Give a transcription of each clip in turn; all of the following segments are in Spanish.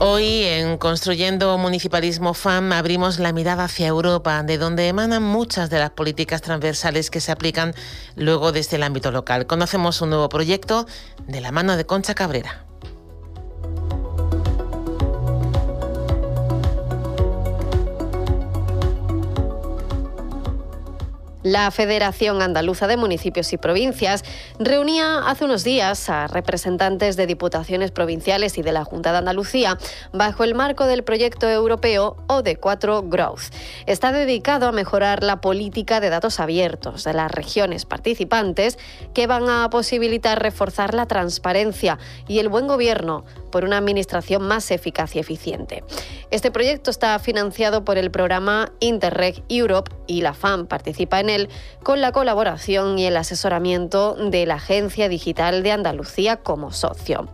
Hoy en Construyendo Municipalismo FAM abrimos la mirada hacia Europa, de donde emanan muchas de las políticas transversales que se aplican luego desde el ámbito local. Conocemos un nuevo proyecto de la mano de Concha Cabrera. La Federación Andaluza de Municipios y Provincias reunía hace unos días a representantes de diputaciones provinciales y de la Junta de Andalucía bajo el marco del proyecto europeo OD4 Growth. Está dedicado a mejorar la política de datos abiertos de las regiones participantes que van a posibilitar reforzar la transparencia y el buen gobierno por una administración más eficaz y eficiente. Este proyecto está financiado por el programa Interreg Europe y la FAM participa en él con la colaboración y el asesoramiento de la Agencia Digital de Andalucía como socio.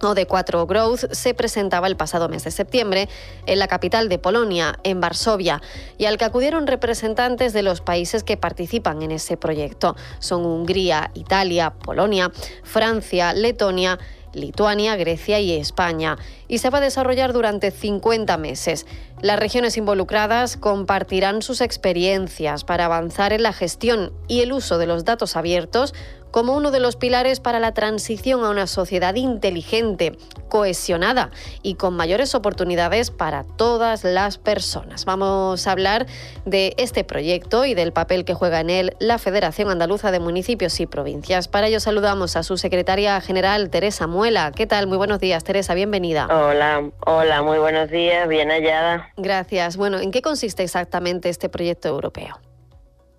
OD4 Growth se presentaba el pasado mes de septiembre en la capital de Polonia, en Varsovia, y al que acudieron representantes de los países que participan en ese proyecto. Son Hungría, Italia, Polonia, Francia, Letonia Lituania, Grecia y España, y se va a desarrollar durante 50 meses. Las regiones involucradas compartirán sus experiencias para avanzar en la gestión y el uso de los datos abiertos como uno de los pilares para la transición a una sociedad inteligente, cohesionada y con mayores oportunidades para todas las personas. Vamos a hablar de este proyecto y del papel que juega en él la Federación Andaluza de Municipios y Provincias. Para ello saludamos a su secretaria general, Teresa Muela. ¿Qué tal? Muy buenos días, Teresa, bienvenida. Hola, hola, muy buenos días, bien hallada. Gracias. Bueno, ¿en qué consiste exactamente este proyecto europeo?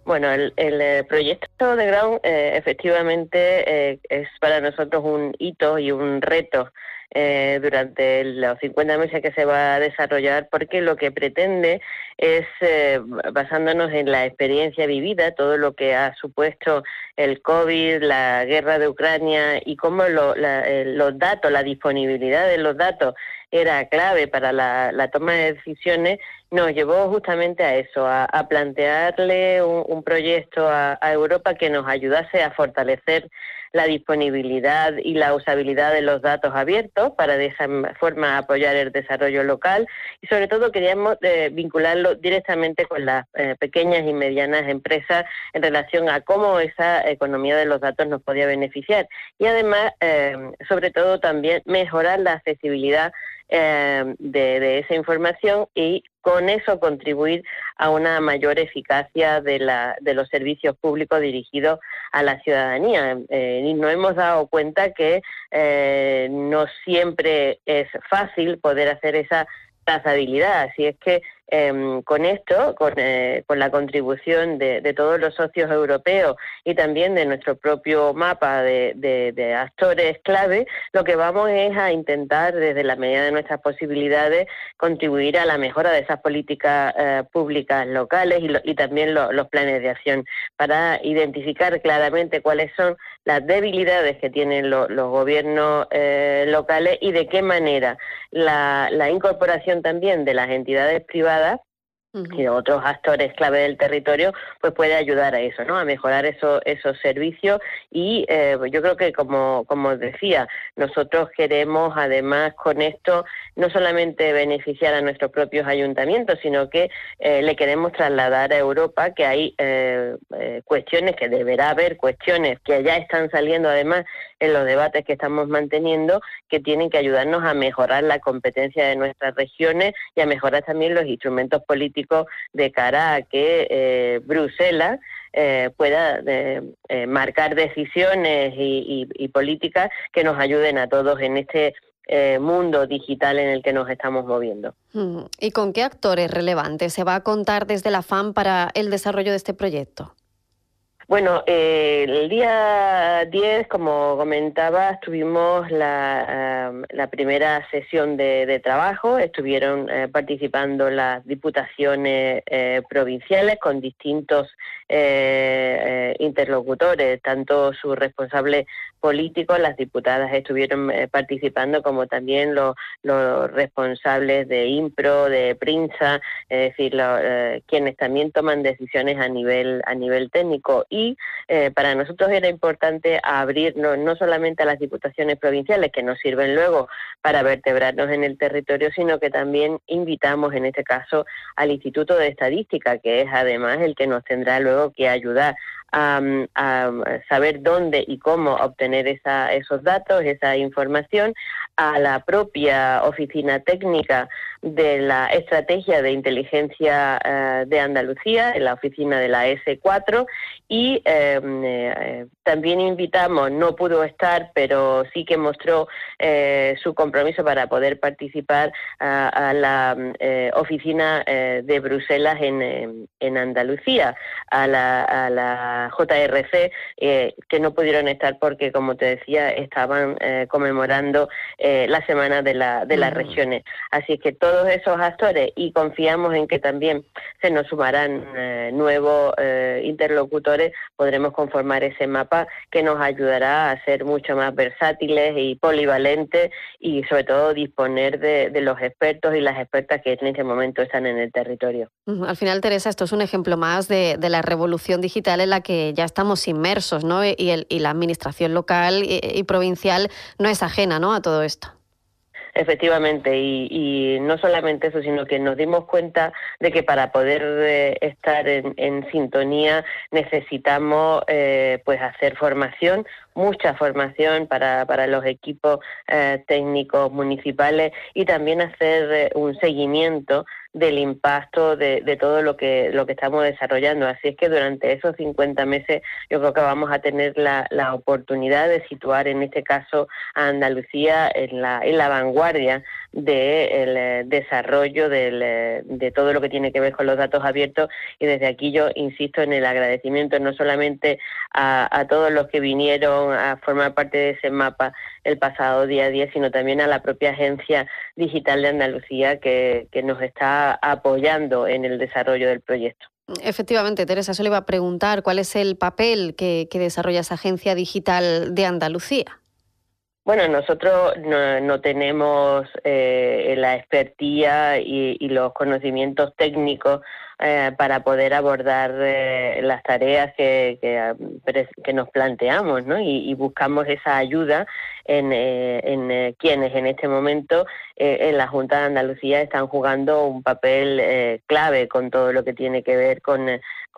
Bueno, el, eh, proyecto de Ground eh, efectivamente eh, es para nosotros un hito y un reto durante los 50 meses que se va a desarrollar porque lo que pretende es, basándonos en la experiencia vivida, todo lo que ha supuesto el COVID, la guerra de Ucrania y cómo los datos, la disponibilidad de los datos era clave para la, toma de decisiones, nos llevó justamente a eso, a, plantearle un, proyecto a, Europa que nos ayudase a fortalecer la disponibilidad y la usabilidad de los datos abiertos para de esa forma apoyar el desarrollo local. Y sobre todo queríamos eh, vincularlo directamente con las eh, pequeñas y medianas empresas en relación a cómo esa economía de los datos nos podía beneficiar. Y además eh, sobre todo también mejorar la accesibilidad eh, de, esa información y con eso contribuir a una mayor eficacia de, la, de los servicios públicos dirigidos a la ciudadanía. Eh, y nos hemos dado cuenta que eh, no siempre es fácil poder hacer esa trazabilidad, así es que Em, con esto, con, eh, con la contribución de, todos los socios europeos y también de nuestro propio mapa de, actores clave, lo que vamos es a intentar, desde la medida de nuestras posibilidades, contribuir a la mejora de esas políticas eh, públicas locales y, también los planes de acción para identificar claramente cuáles son las debilidades que tienen los gobiernos eh, locales y de qué manera la incorporación también de las entidades privadas y de otros actores clave del territorio, pues puede ayudar a eso, ¿no? A mejorar eso, esos servicios y eh, yo creo que como, como decía, nosotros queremos además con esto no solamente beneficiar a nuestros propios ayuntamientos, sino que eh, le queremos trasladar a Europa que hay eh, cuestiones, que deberá haber cuestiones que ya están saliendo además en los debates que estamos manteniendo, que tienen que ayudarnos a mejorar la competencia de nuestras regiones y a mejorar también los instrumentos políticos de cara a que eh, Bruselas eh, pueda eh, marcar decisiones y, políticas que nos ayuden a todos en este mundo digital en el que nos estamos moviendo. Mm. ¿Y con qué actores relevantes se va a contar desde la FAM para el desarrollo de este proyecto? Bueno, eh, el día 10, como comentaba, tuvimos la, primera sesión de, trabajo, estuvieron eh, participando las diputaciones eh, provinciales con distintos eh, interlocutores, tanto su responsable políticos, las diputadas estuvieron participando, como también los, los, responsables de IMPRO, de PRINSA, es decir, quienes también toman decisiones a nivel a nivel técnico. Y para nosotros era importante abrir no, no solamente a las diputaciones provinciales, que nos sirven luego para vertebrarnos en el territorio, sino que también invitamos en este caso al Instituto de Estadística, que es además el que nos tendrá luego que ayudar a, saber dónde y cómo obtener esa, esos datos, esa información, a la propia oficina técnica de la estrategia de inteligencia eh, de Andalucía, en la oficina de la S4, y em, eh, también invitamos, no pudo estar, pero sí que mostró eh, su compromiso para poder participar a, la oficina de Bruselas en, en Andalucía, a la, a la JRC, que no pudieron estar porque, como te decía, estaban conmemorando eh, la semana de, la, de las regiones. Así que todos esos actores y confiamos en que también se nos sumarán eh, nuevos eh, interlocutores, podremos conformar ese mapa que nos ayudará a ser mucho más versátiles y polivalentes y sobre todo disponer de, los expertos y las expertas que en este momento están en el territorio. Al final, Teresa, esto es un ejemplo más de, la revolución digital en la que ya estamos inmersos, ¿no? Y, el, y la administración local y, provincial no es ajena, ¿no? A todo esto. Efectivamente, y, no solamente eso, sino que nos dimos cuenta de que para poder eh, estar en, sintonía necesitamos eh, pues hacer formación, mucha formación para, para los equipos eh, técnicos municipales y también hacer un seguimiento del impacto de, de, todo lo que, lo que estamos desarrollando. Así es que durante esos 50 meses yo creo que vamos a tener la, la oportunidad de situar en este caso a Andalucía en la, en la vanguardia del eh, desarrollo del, eh, de todo lo que tiene que ver con los datos abiertos y desde aquí yo insisto en el agradecimiento no solamente a todos los que vinieron a formar parte de ese mapa el pasado día a día, sino también a la propia Agencia Digital de Andalucía que, que nos está apoyando en el desarrollo del proyecto. Efectivamente, Teresa, eso le iba a preguntar cuál es el papel que, que desarrolla esa Agencia Digital de Andalucía. Bueno, nosotros no, tenemos eh, la expertía y, los conocimientos técnicos eh, para poder abordar eh, las tareas que, que, nos planteamos, ¿no? Y, buscamos esa ayuda en, en quienes en este momento en la Junta de Andalucía están jugando un papel clave con todo lo que tiene que ver con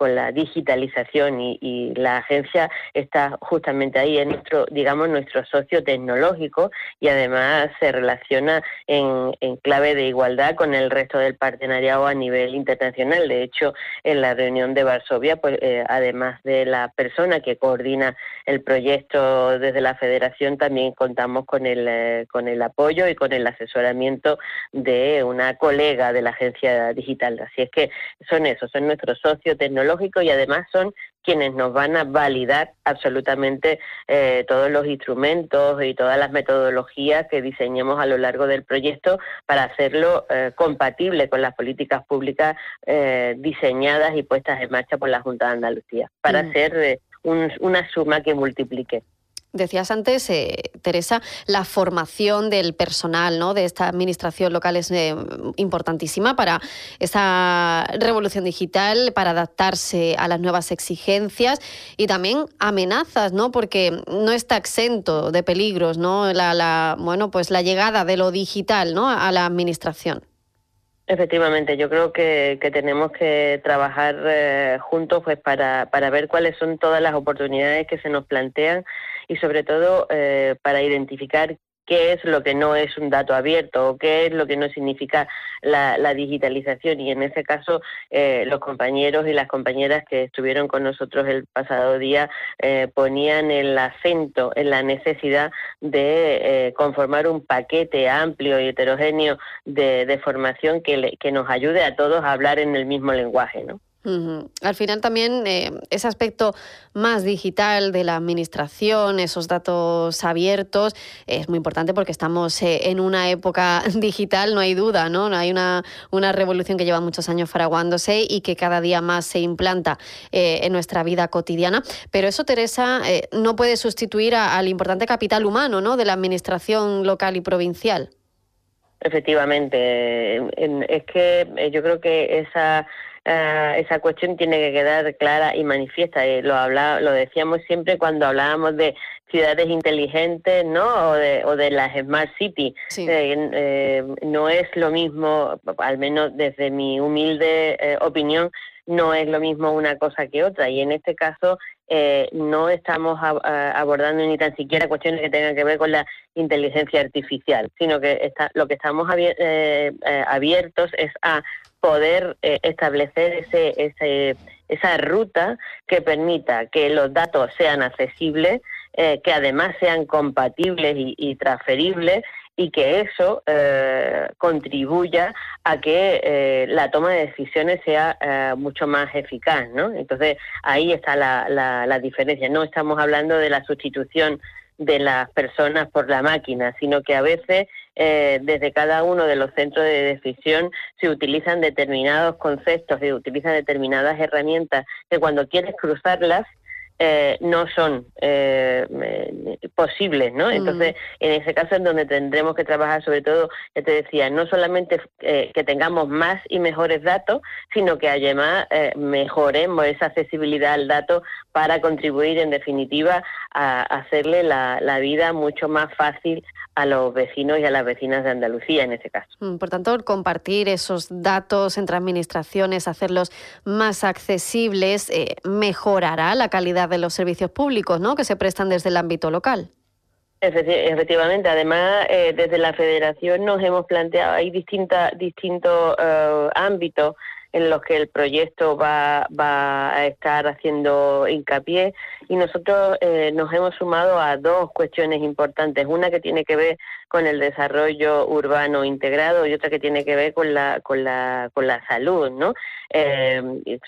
con la digitalización y, la agencia está justamente ahí, en nuestro, digamos, nuestro socio tecnológico y además se relaciona en, clave de igualdad con el resto del partenariado a nivel internacional. De hecho, en la reunión de Varsovia, pues eh, además de la persona que coordina el proyecto desde la Federación, también contamos con el, eh, con el apoyo y con el asesoramiento de una colega de la agencia digital. Así es que son esos, son nuestros socios tecnológicos y además son quienes nos van a validar absolutamente eh, todos los instrumentos y todas las metodologías que diseñemos a lo largo del proyecto para hacerlo eh, compatible con las políticas públicas eh, diseñadas y puestas en marcha por la Junta de Andalucía, para mm. hacer una suma que multiplique. Decías antes, eh, Teresa, la formación del personal ¿no? de esta administración local es eh, importantísima para esa revolución digital, para adaptarse a las nuevas exigencias y también amenazas, ¿no? porque no está exento de peligros ¿no? la, bueno, pues la llegada de lo digital ¿no? a la administración. Efectivamente, yo creo que, tenemos que trabajar eh, juntos pues para, para ver cuáles son todas las oportunidades que se nos plantean y sobre todo eh, para identificar qué es lo que no es un dato abierto o qué es lo que no significa la, digitalización. Y en ese caso, eh, los compañeros y las compañeras que estuvieron con nosotros el pasado día eh, ponían el acento en la necesidad de conformar un paquete amplio y heterogéneo de, formación que, que nos ayude a todos a hablar en el mismo lenguaje. ¿no? Al final también eh, ese aspecto más digital de la administración, esos datos abiertos, es muy importante porque estamos eh, en una época digital, no hay duda, ¿no? Hay una, una revolución que lleva muchos años fraguándose y que cada día más se implanta eh, en nuestra vida cotidiana. Pero eso, Teresa, no puede sustituir al importante capital humano ¿no? de la administración local y provincial. Efectivamente, es que yo creo que esa eh, esa cuestión tiene que quedar clara y manifiesta. Y lo, habla, lo decíamos siempre cuando hablábamos de ciudades inteligentes, ¿no? O de, o de las Smart City. Eh, eh, no es lo mismo, al menos desde mi humilde opinión, no es lo mismo una cosa que otra. Y en este caso no estamos abordando ni tan siquiera cuestiones que tengan que ver con la inteligencia artificial, sino que está, lo que estamos abiertos es a poder eh, establecer ese, ese, esa ruta que permita que los datos sean accesibles, eh, que además sean compatibles y, transferibles y que eso eh, contribuya a que la toma de decisiones sea mucho más eficaz, ¿no? Entonces ahí está la, la, la diferencia. No estamos hablando de la sustitución de las personas por la máquina, sino que a veces eh, desde cada uno de los centros de decisión se utilizan determinados conceptos, se utilizan determinadas herramientas que cuando quieres cruzarlas eh, no son eh, posibles, ¿no? Entonces, en ese caso es donde tendremos que trabajar, sobre todo, ya te decía, no solamente que tengamos más y mejores datos, sino que además mejoremos esa accesibilidad al dato para contribuir, en definitiva, a hacerle la, la vida mucho más fácil a los vecinos y a las vecinas de Andalucía en ese caso. Mm, por tanto, compartir esos datos entre administraciones, hacerlos más accesibles, eh, mejorará la calidad de los servicios públicos ¿no? que se prestan desde el ámbito local. Efectivamente, además eh, desde la Federación nos hemos planteado, hay distintas, distintos eh, ámbitos en los que el proyecto va, va a estar haciendo hincapié y nosotros eh, nos hemos sumado a dos cuestiones importantes, una que tiene que ver con el desarrollo urbano integrado y otra que tiene que ver con la, con la, con la salud, ¿no? Eh,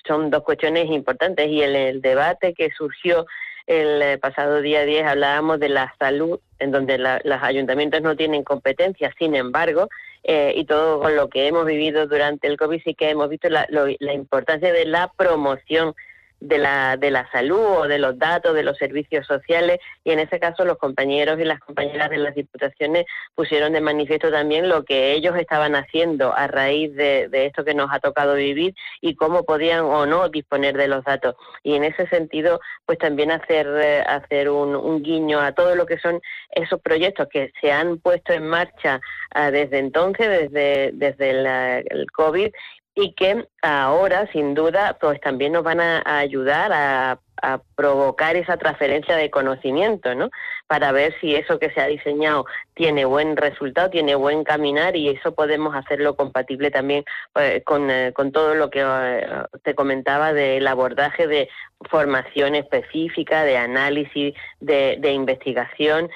son dos cuestiones importantes y en el debate que surgió el eh, pasado día 10 hablábamos de la salud, en donde los ayuntamientos no tienen competencia, sin embargo, eh, y todo con lo que hemos vivido durante el COVID, sí que hemos visto la, la importancia de la promoción de la, de la salud o de los datos de los servicios sociales y en ese caso los compañeros y las compañeras de las diputaciones pusieron de manifiesto también lo que ellos estaban haciendo a raíz de, esto que nos ha tocado vivir y cómo podían o no disponer de los datos. Y en ese sentido pues también hacer eh, hacer un, un, guiño a todo lo que son esos proyectos que se han puesto en marcha ah, desde entonces desde desde el COVID y que ahora, sin duda, pues también nos van a, ayudar a, a, provocar esa transferencia de conocimiento, ¿no? Para ver si eso que se ha diseñado tiene buen resultado, tiene buen caminar y eso podemos hacerlo compatible también eh, con, eh, con, todo lo que eh, te comentaba del abordaje de formación específica, de análisis, de, de investigación,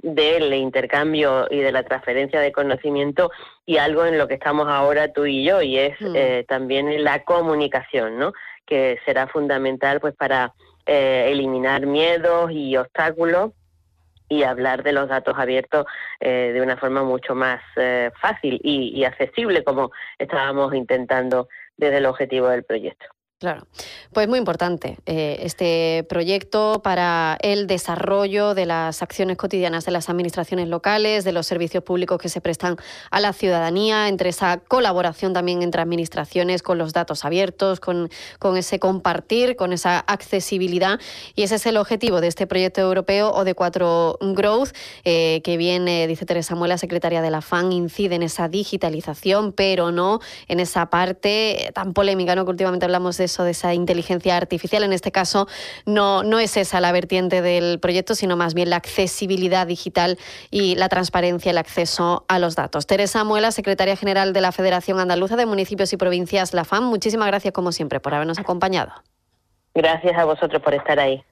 del intercambio y de la transferencia de conocimiento y algo en lo que estamos ahora tú y yo y es mm. también la comunicación, ¿no? Que será fundamental pues para eliminar miedos y obstáculos y hablar de los datos abiertos eh, de una forma mucho más eh, fácil y accesible como estábamos intentando desde el objetivo del proyecto. Claro, pues muy importante eh, este proyecto para el desarrollo de las acciones cotidianas de las administraciones locales, de los servicios públicos que se prestan a la ciudadanía, entre esa colaboración también entre administraciones con los datos abiertos, con, con ese compartir, con esa accesibilidad. Y ese es el objetivo de este proyecto europeo o de 4 Growth, eh, que viene, dice Teresa Muela, secretaria de la FAN, incide en esa digitalización, pero no en esa parte tan polémica, ¿no? que últimamente hablamos de de esa inteligencia artificial. En este caso, no, no es esa la vertiente del proyecto, sino más bien la accesibilidad digital y la transparencia, el acceso a los datos. Teresa Muela, secretaria general de la Federación Andaluza de Municipios y Provincias, la FAM, muchísimas gracias, como siempre, por habernos acompañado. Gracias a vosotros por estar ahí.